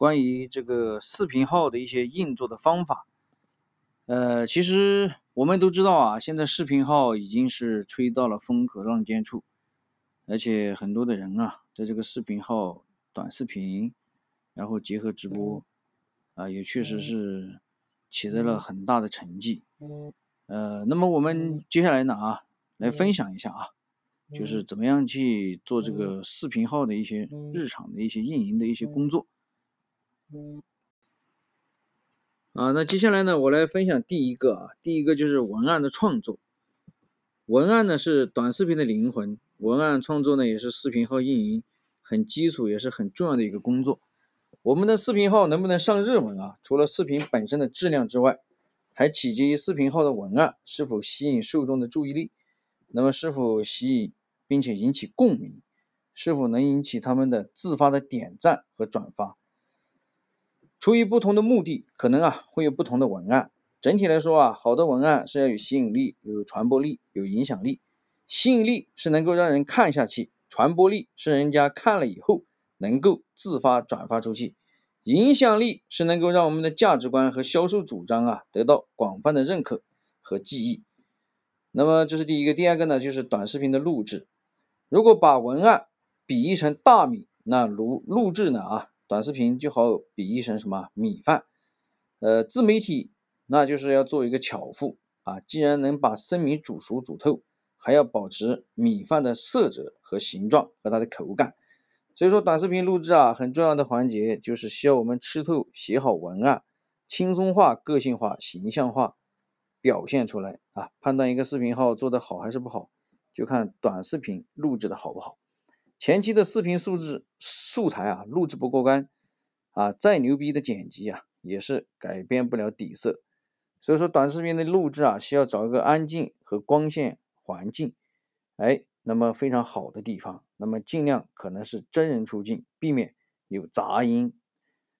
关于这个视频号的一些运作的方法。呃，其实我们都知道啊，现在视频号已经是吹到了风口浪尖处，而且很多的人啊，在这个视频号短视频，然后结合直播，啊，也确实是取得了很大的成绩。呃，那么我们接下来呢啊，来分享一下啊，就是怎么样去做这个视频号的一些日常的一些运营的一些工作。啊，那接下来呢，我来分享第一个啊，第一个就是文案的创作。文案呢是短视频的灵魂，文案创作呢也是视频号运营很基础也是很重要的一个工作。我们的视频号能不能上热门啊？除了视频本身的质量之外，还取决于视频号的文案是否吸引受众的注意力，那么是否吸引并且引起共鸣，是否能引起他们的自发的点赞和转发。出于不同的目的，可能啊会有不同的文案。整体来说啊，好的文案是要有吸引力、有传播力、有影响力。吸引力是能够让人看下去，传播力是人家看了以后能够自发转发出去，影响力是能够让我们的价值观和销售主张啊得到广泛的认可和记忆。那么这是第一个，第二个呢就是短视频的录制。如果把文案比喻成大米，那录录制呢啊？短视频就好比喻成什么米饭，呃，自媒体那就是要做一个巧妇啊，既然能把生米煮熟煮透，还要保持米饭的色泽和形状和它的口感。所以说，短视频录制啊，很重要的环节就是需要我们吃透、写好文案，轻松化、个性化、形象化表现出来啊。判断一个视频号做得好还是不好，就看短视频录制的好不好。前期的视频素质素材啊，录制不过关啊，再牛逼的剪辑啊，也是改变不了底色。所以说，短视频的录制啊，需要找一个安静和光线环境，哎，那么非常好的地方，那么尽量可能是真人出镜，避免有杂音，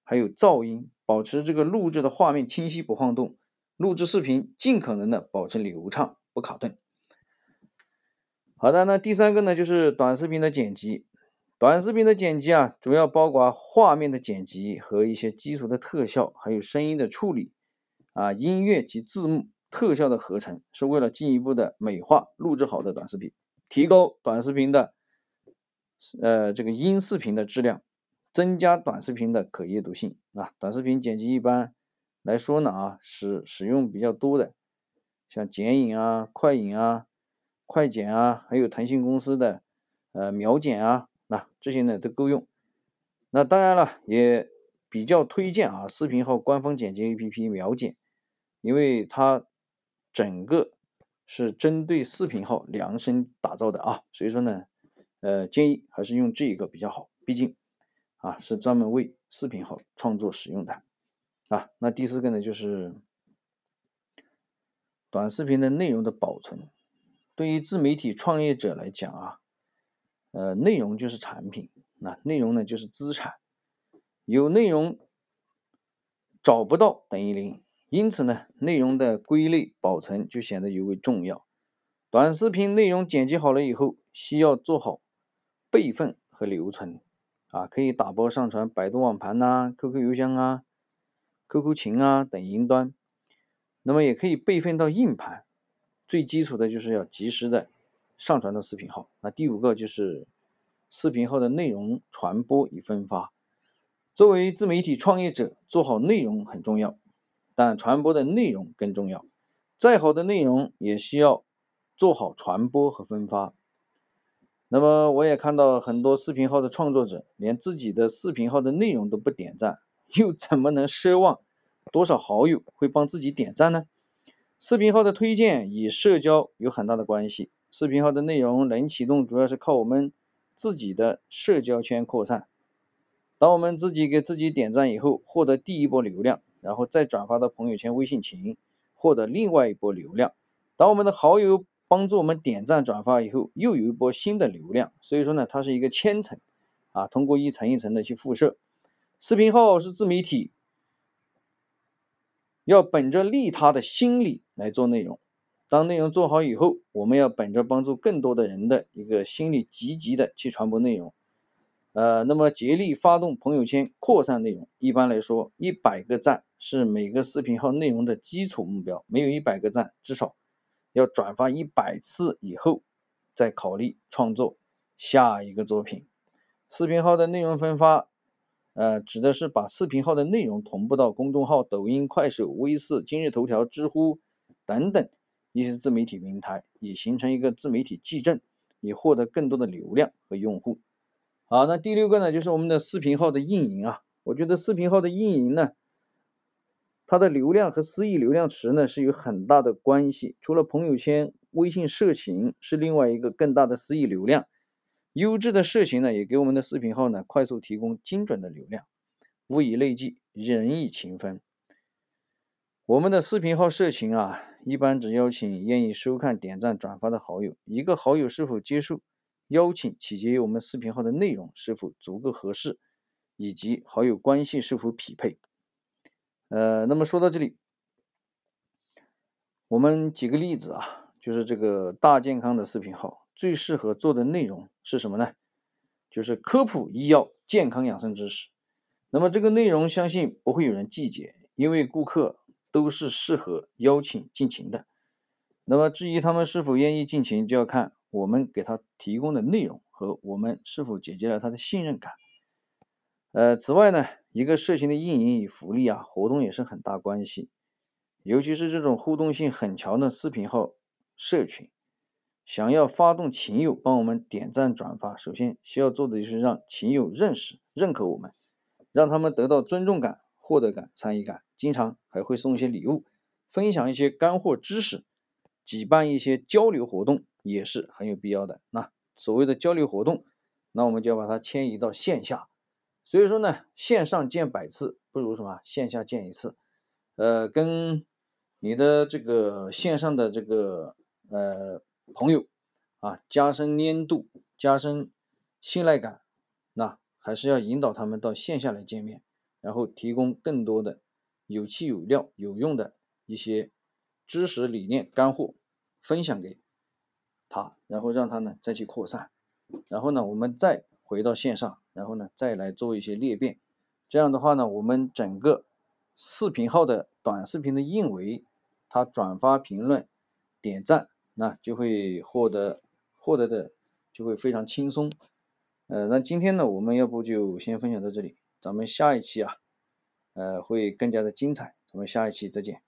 还有噪音，保持这个录制的画面清晰不晃动，录制视频尽可能的保持流畅不卡顿。好的，那第三个呢，就是短视频的剪辑。短视频的剪辑啊，主要包括画面的剪辑和一些基础的特效，还有声音的处理啊，音乐及字幕特效的合成，是为了进一步的美化录制好的短视频，提高短视频的呃这个音视频的质量，增加短视频的可阅读性啊。短视频剪辑一般来说呢啊，使使用比较多的，像剪影啊、快影啊。快剪啊，还有腾讯公司的呃秒剪啊，那这些呢都够用。那当然了，也比较推荐啊视频号官方剪辑 APP 秒剪，因为它整个是针对视频号量身打造的啊，所以说呢，呃建议还是用这一个比较好，毕竟啊是专门为视频号创作使用的啊。那第四个呢就是短视频的内容的保存。对于自媒体创业者来讲啊，呃，内容就是产品，那内容呢就是资产，有内容找不到等于零，因此呢，内容的归类保存就显得尤为重要。短视频内容剪辑好了以后，需要做好备份和留存，啊，可以打包上传百度网盘呐、QQ 邮箱啊、QQ 群啊等云端，那么也可以备份到硬盘。最基础的就是要及时的上传到视频号。那第五个就是视频号的内容传播与分发。作为自媒体创业者，做好内容很重要，但传播的内容更重要。再好的内容也需要做好传播和分发。那么我也看到很多视频号的创作者，连自己的视频号的内容都不点赞，又怎么能奢望多少好友会帮自己点赞呢？视频号的推荐与社交有很大的关系。视频号的内容能启动，主要是靠我们自己的社交圈扩散。当我们自己给自己点赞以后，获得第一波流量，然后再转发到朋友圈、微信群，获得另外一波流量。当我们的好友帮助我们点赞、转发以后，又有一波新的流量。所以说呢，它是一个千层啊，通过一层一层的去辐射。视频号是自媒体。要本着利他的心理来做内容，当内容做好以后，我们要本着帮助更多的人的一个心理积极的去传播内容。呃，那么竭力发动朋友圈扩散内容。一般来说，一百个赞是每个视频号内容的基础目标。没有一百个赞，至少要转发一百次以后，再考虑创作下一个作品。视频号的内容分发，呃，指的是把视频号的内容同步到公众号、抖音、快手、微视、今日头条、知乎等等一些自媒体平台，以形成一个自媒体矩阵，以获得更多的流量和用户。好，那第六个呢，就是我们的视频号的运营啊。我觉得视频号的运营呢，它的流量和私域流量池呢是有很大的关系。除了朋友圈、微信社群是另外一个更大的私域流量，优质的社群呢也给我们的视频号呢快速提供精准的流量。物以类聚，人以群分。我们的视频号社群啊，一般只邀请愿意收看、点赞、转发的好友。一个好友是否接受？邀请取决于我们视频号的内容是否足够合适，以及好友关系是否匹配。呃，那么说到这里，我们举个例子啊，就是这个大健康的视频号最适合做的内容是什么呢？就是科普医药健康养生知识。那么这个内容相信不会有人拒绝，因为顾客都是适合邀请进群的。那么至于他们是否愿意进群，就要看。我们给他提供的内容和我们是否解决了他的信任感。呃，此外呢，一个社群的运营与福利啊，活动也是很大关系。尤其是这种互动性很强的视频号社群，想要发动群友帮我们点赞转发，首先需要做的就是让群友认识、认可我们，让他们得到尊重感、获得感、参与感。经常还会送一些礼物，分享一些干货知识，举办一些交流活动。也是很有必要的。那所谓的交流活动，那我们就要把它迁移到线下。所以说呢，线上见百次不如什么线下见一次。呃，跟你的这个线上的这个呃朋友啊，加深粘度，加深信赖感。那还是要引导他们到线下来见面，然后提供更多的有气有料、有用的一些知识理念干货分享给。他，然后让他呢再去扩散，然后呢我们再回到线上，然后呢再来做一些裂变，这样的话呢，我们整个视频号的短视频的运维，他转发、评论、点赞，那就会获得获得的就会非常轻松。呃，那今天呢，我们要不就先分享到这里，咱们下一期啊，呃会更加的精彩，咱们下一期再见。